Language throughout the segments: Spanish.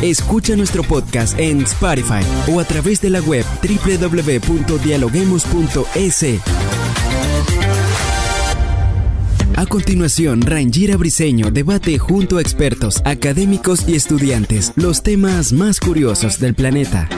Escucha nuestro podcast en Spotify o a través de la web www.dialoguemos.es. A continuación, Rangira Briseño debate junto a expertos, académicos y estudiantes los temas más curiosos del planeta.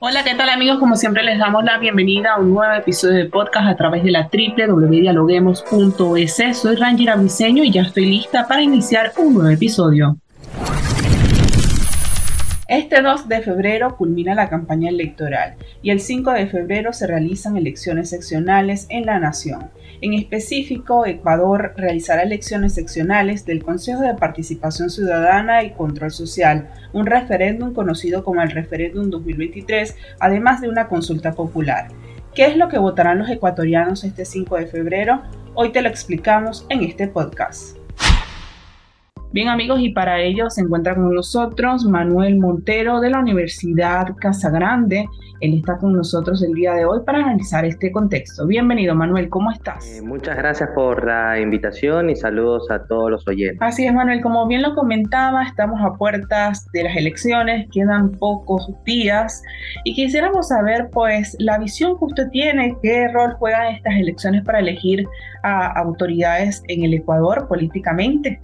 Hola, ¿qué tal amigos? Como siempre les damos la bienvenida a un nuevo episodio de podcast a través de la www.dialoguemos.es. Soy Rangira Briseño y ya estoy lista para iniciar un nuevo episodio. Este 2 de febrero culmina la campaña electoral y el 5 de febrero se realizan elecciones seccionales en la nación. En específico, Ecuador realizará elecciones seccionales del Consejo de Participación Ciudadana y Control Social, un referéndum conocido como el Referéndum 2023, además de una consulta popular. ¿Qué es lo que votarán los ecuatorianos este 5 de febrero? Hoy te lo explicamos en este podcast. Bien amigos, y para ello se encuentra con nosotros Manuel Montero de la Universidad Casagrande. Él está con nosotros el día de hoy para analizar este contexto. Bienvenido Manuel, ¿cómo estás? Eh, muchas gracias por la invitación y saludos a todos los oyentes. Así es Manuel, como bien lo comentaba, estamos a puertas de las elecciones, quedan pocos días y quisiéramos saber pues la visión que usted tiene, qué rol juegan estas elecciones para elegir a autoridades en el Ecuador políticamente.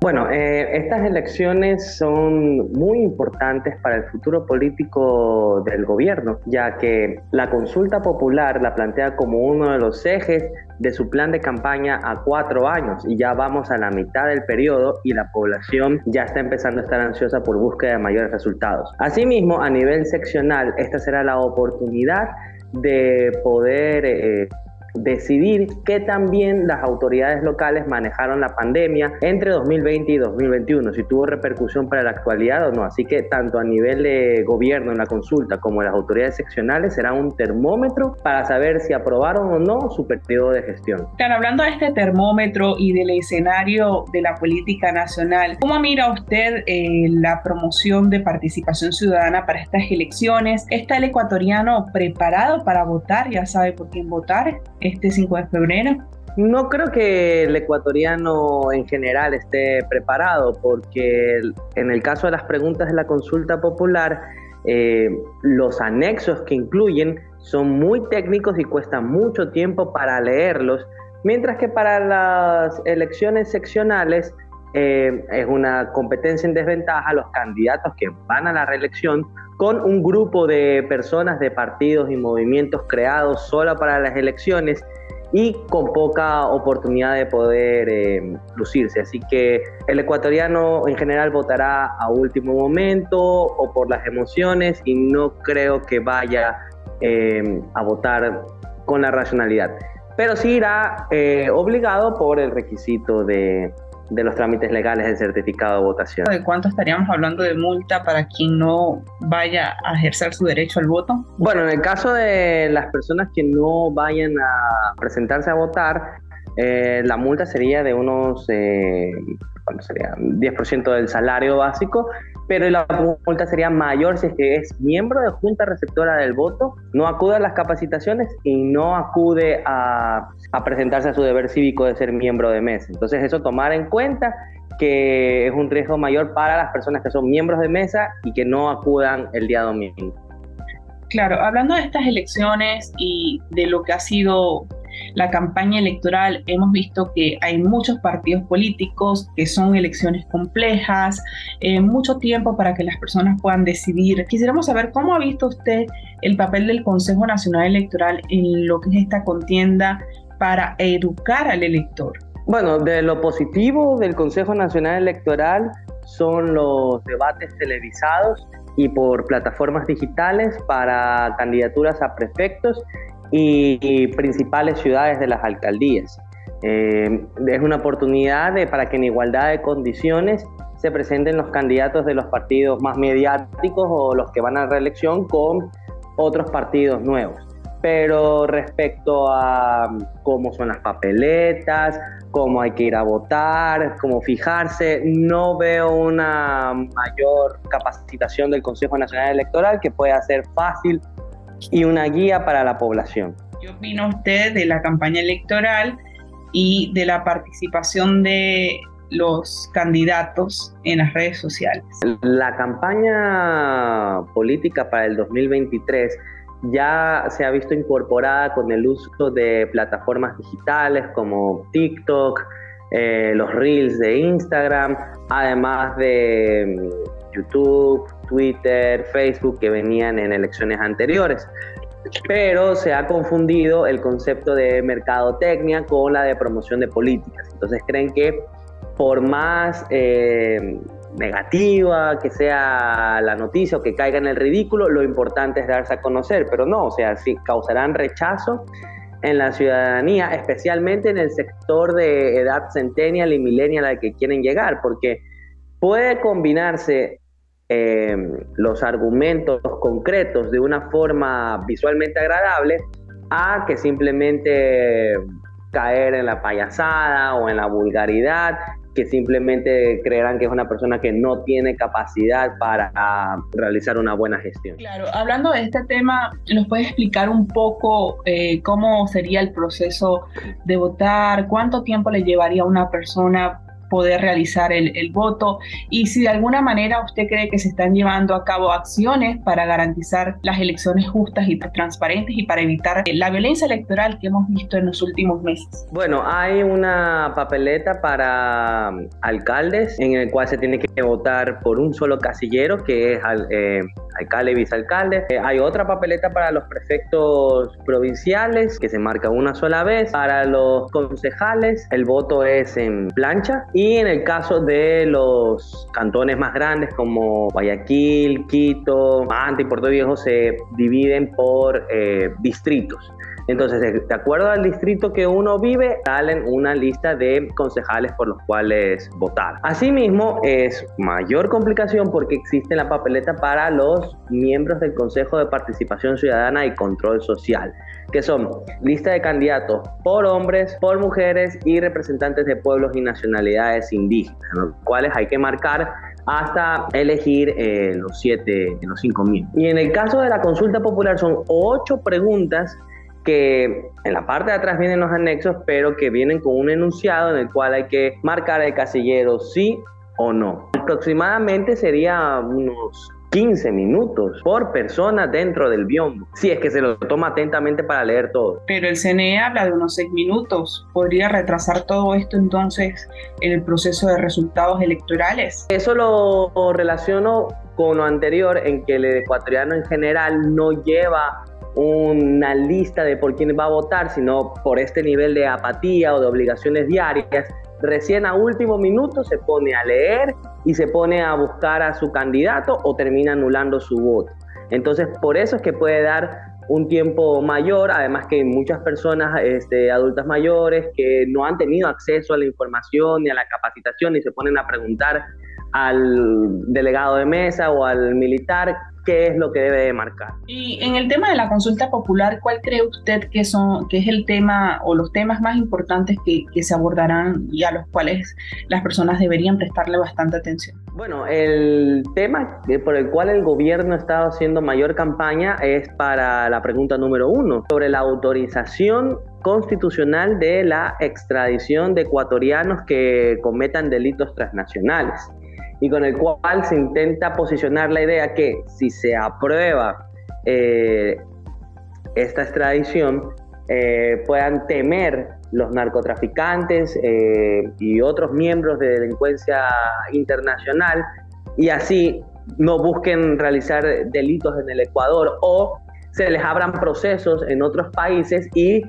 Bueno, eh, estas elecciones son muy importantes para el futuro político del gobierno, ya que la consulta popular la plantea como uno de los ejes de su plan de campaña a cuatro años y ya vamos a la mitad del periodo y la población ya está empezando a estar ansiosa por búsqueda de mayores resultados. Asimismo, a nivel seccional, esta será la oportunidad de poder eh, decidir que también las autoridades locales manejaron la pandemia entre 2020 y 2021, si tuvo repercusión para la actualidad o no. Así que tanto a nivel de gobierno en la consulta como las autoridades seccionales será un termómetro para saber si aprobaron o no su periodo de gestión. Claro, hablando de este termómetro y del escenario de la política nacional, ¿cómo mira usted eh, la promoción de participación ciudadana para estas elecciones? ¿Está el ecuatoriano preparado para votar? ¿Ya sabe por quién votar? Este 5 de febrero? No creo que el ecuatoriano en general esté preparado, porque en el caso de las preguntas de la consulta popular, eh, los anexos que incluyen son muy técnicos y cuestan mucho tiempo para leerlos, mientras que para las elecciones seccionales eh, es una competencia en desventaja los candidatos que van a la reelección con un grupo de personas, de partidos y movimientos creados solo para las elecciones y con poca oportunidad de poder eh, lucirse. Así que el ecuatoriano en general votará a último momento o por las emociones y no creo que vaya eh, a votar con la racionalidad. Pero sí irá eh, obligado por el requisito de, de los trámites legales del certificado de votación. ¿De cuánto estaríamos hablando de multa para quien no vaya a ejercer su derecho al voto? Bueno, en el caso de las personas que no vayan a presentarse a votar, eh, la multa sería de unos, eh, sería? 10% del salario básico pero la multa sería mayor si es que es miembro de junta receptora del voto, no acude a las capacitaciones y no acude a, presentarse a su deber cívico de ser miembro de mesa. Entonces eso tomar en cuenta que es un riesgo mayor para las personas que son miembros de mesa y que no acudan el día domingo. Claro, hablando de estas elecciones y de lo que ha sido la campaña electoral hemos visto que hay muchos partidos políticos, que son elecciones complejas, eh, mucho tiempo para que las personas puedan decidir. Quisiéramos saber cómo ha visto usted el papel del Consejo Nacional Electoral en lo que es esta contienda para educar al elector. Bueno, de lo positivo del Consejo Nacional Electoral son los debates televisados y por plataformas digitales para candidaturas a prefectos y, principales ciudades de las alcaldías. Eh, es una oportunidad para que en igualdad de condiciones se presenten los candidatos de los partidos más mediáticos o los que van a reelección con otros partidos nuevos. pero respecto a cómo son las papeletas, cómo hay que ir a votar, cómo fijarse, no veo una mayor capacitación del Consejo Nacional Electoral que pueda ser fácil y una guía para la población. ¿Qué opina usted de la campaña electoral y de la participación de los candidatos en las redes sociales? La campaña política para el 2023 ya se ha visto incorporada con el uso de plataformas digitales como TikTok, eh, los reels de Instagram, además de YouTube, Twitter, Facebook que venían en elecciones anteriores. Pero se ha confundido el concepto de mercadotecnia con la de promoción de políticas. Entonces creen que por más eh, negativa que sea la noticia o que caiga en el ridículo, lo importante es darse a conocer, pero no, o sea, sí causarán rechazo en la ciudadanía, especialmente en el sector de edad centennial y millennial al que quieren llegar, porque puede combinarse eh, los argumentos concretos de una forma visualmente agradable a que simplemente caer en la payasada o en la vulgaridad que simplemente creerán que es una persona que no tiene capacidad para realizar una buena gestión. Claro, hablando de este tema, ¿nos puede explicar un poco eh, cómo sería el proceso de votar? ¿Cuánto tiempo le llevaría a una persona poder realizar el, voto y si de alguna manera usted cree que se están llevando a cabo acciones para garantizar las elecciones justas y transparentes y para evitar la violencia electoral que hemos visto en los últimos meses. Bueno, hay una papeleta para um, alcaldes en el cual se tiene que votar por un solo casillero que es eh, alcalde y vicealcalde. Eh, hay otra papeleta para los prefectos provinciales que se marca una sola vez. Para los concejales el voto es en plancha y en el caso de los cantones más grandes como Guayaquil, Quito, Manta y Puerto Viejo se dividen por eh, distritos. Entonces, de acuerdo al distrito que uno vive, salen una lista de concejales por los cuales votar. Asimismo, es mayor complicación porque existe la papeleta para los miembros del Consejo de Participación Ciudadana y Control Social, que son lista de candidatos por hombres, por mujeres y representantes de pueblos y nacionalidades indígenas, los cuales hay que marcar hasta elegir eh, los siete, los cinco mil. Y en el caso de la consulta popular son ocho preguntas que en la parte de atrás vienen los anexos, pero que vienen con un enunciado en el cual hay que marcar el casillero sí o no. Aproximadamente sería unos 15 minutos por persona dentro del biombo, si es que se lo toma atentamente para leer todo. Pero el CNE habla de unos 6 minutos. ¿Podría retrasar todo esto entonces en el proceso de resultados electorales? Eso lo relaciono con lo anterior, en que el ecuatoriano en general no lleva una lista de por quién va a votar, sino por este nivel de apatía o de obligaciones diarias, recién a último minuto se pone a leer y se pone a buscar a su candidato o termina anulando su voto. Entonces, por eso es que puede dar un tiempo mayor, además que muchas personas este, adultas mayores que no han tenido acceso a la información ni a la capacitación y se ponen a preguntar al delegado de mesa o al militar qué es lo que debe de marcar. Y en el tema de la consulta popular, ¿cuál cree usted que, son, que es el tema o los temas más importantes que, que se abordarán y a los cuales las personas deberían prestarle bastante atención? Bueno, el tema por el cual el gobierno estado haciendo mayor campaña es para la pregunta número uno, sobre la autorización constitucional de la extradición de ecuatorianos que cometan delitos transnacionales y con el cual se intenta posicionar la idea que si se aprueba eh, esta extradición, eh, puedan temer los narcotraficantes eh, y otros miembros de delincuencia internacional y así no busquen realizar delitos en el Ecuador o se les abran procesos en otros países y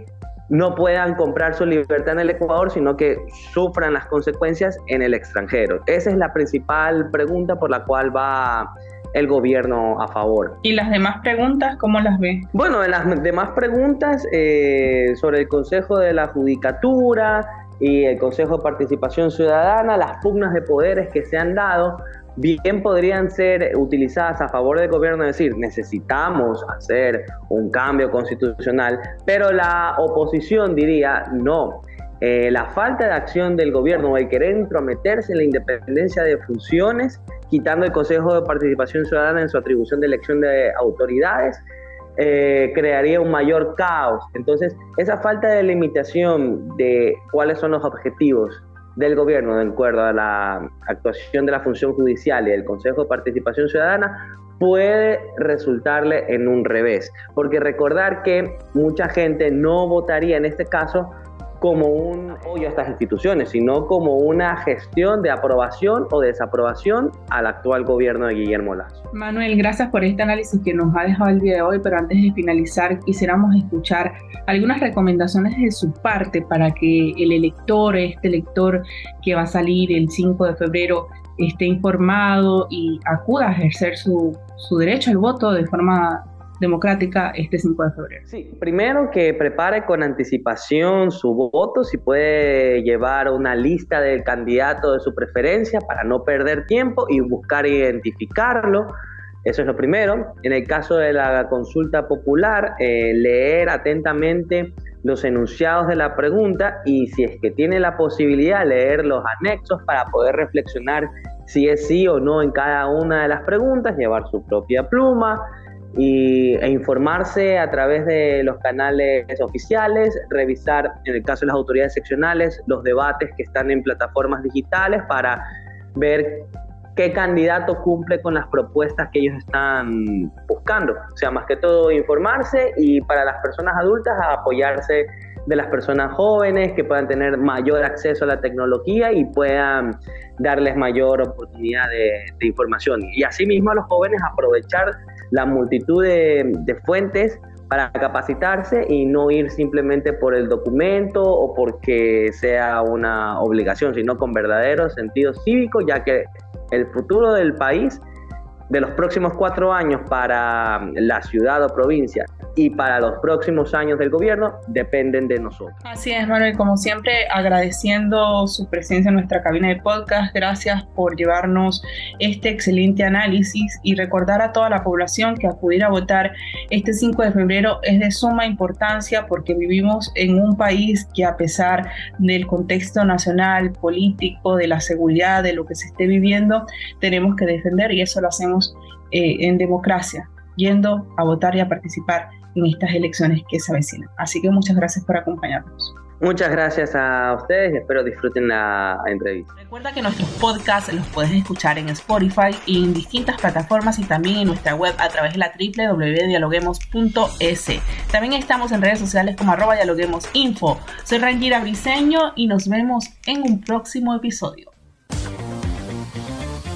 no puedan comprar su libertad en el Ecuador, sino que sufran las consecuencias en el extranjero. Esa es la principal pregunta por la cual va el gobierno a favor. ¿Y las demás preguntas, cómo las ve? Bueno, en las demás preguntas eh, sobre el Consejo de la Judicatura y el Consejo de Participación Ciudadana, las pugnas de poderes que se han dado, bien podrían ser utilizadas a favor del gobierno, es decir, necesitamos hacer un cambio constitucional, pero la oposición diría no. Eh, la falta de acción del gobierno el querer intrometerse en la independencia de funciones, quitando el Consejo de Participación Ciudadana en su atribución de elección de autoridades, eh, crearía un mayor caos. Entonces, esa falta de limitación de cuáles son los objetivos del gobierno de acuerdo a la actuación de la función judicial y del Consejo de Participación Ciudadana puede resultarle en un revés, porque recordar que mucha gente no votaría en este caso como un apoyo a estas instituciones, sino como una gestión de aprobación o desaprobación al actual gobierno de Guillermo Lazo. Manuel, gracias por este análisis que nos ha dejado el día de hoy, pero antes de finalizar quisiéramos escuchar algunas recomendaciones de su parte para que el elector, este elector que va a salir el 5 de febrero, esté informado y acuda a ejercer su, su derecho al voto de forma democrática este 5 de febrero. Sí, primero que prepare con anticipación su voto, si puede llevar una lista del candidato de su preferencia para no perder tiempo y buscar identificarlo. Eso es lo primero. En el caso de la consulta popular, eh, leer atentamente los enunciados de la pregunta y si es que tiene la posibilidad, leer los anexos para poder reflexionar si es sí o no en cada una de las preguntas, llevar su propia pluma, y, e informarse a través de los canales oficiales, revisar, en el caso de las autoridades seccionales, los debates que están en plataformas digitales para ver qué candidato cumple con las propuestas que ellos están buscando. O sea, más que todo informarse y para las personas adultas apoyarse de las personas jóvenes que puedan tener mayor acceso a la tecnología y puedan darles mayor oportunidad de, de información. Y asimismo a los jóvenes aprovechar la multitud de, fuentes para capacitarse y no ir simplemente por el documento o porque sea una obligación, sino con verdadero sentido cívico, ya que el futuro del país de los próximos cuatro años para la ciudad o provincia y para los próximos años del gobierno dependen de nosotros. Así es, Manuel, como siempre, agradeciendo su presencia en nuestra cabina de podcast. Gracias por llevarnos este excelente análisis y recordar a toda la población que acudir a votar este 5 de febrero es de suma importancia porque vivimos en un país que a pesar del contexto nacional, político, de la seguridad, de lo que se esté viviendo, tenemos que defender y eso lo hacemos eh, en democracia, yendo a votar y a participar en estas elecciones que se avecinan. Así que muchas gracias por acompañarnos. Muchas gracias a ustedes y espero disfruten la entrevista. Recuerda que nuestros podcasts los puedes escuchar en Spotify y en distintas plataformas y también en nuestra web a través de la www.dialoguemos.es. También estamos en redes sociales como arroba dialoguemosinfo. Soy Rangira Briseño y nos vemos en un próximo episodio.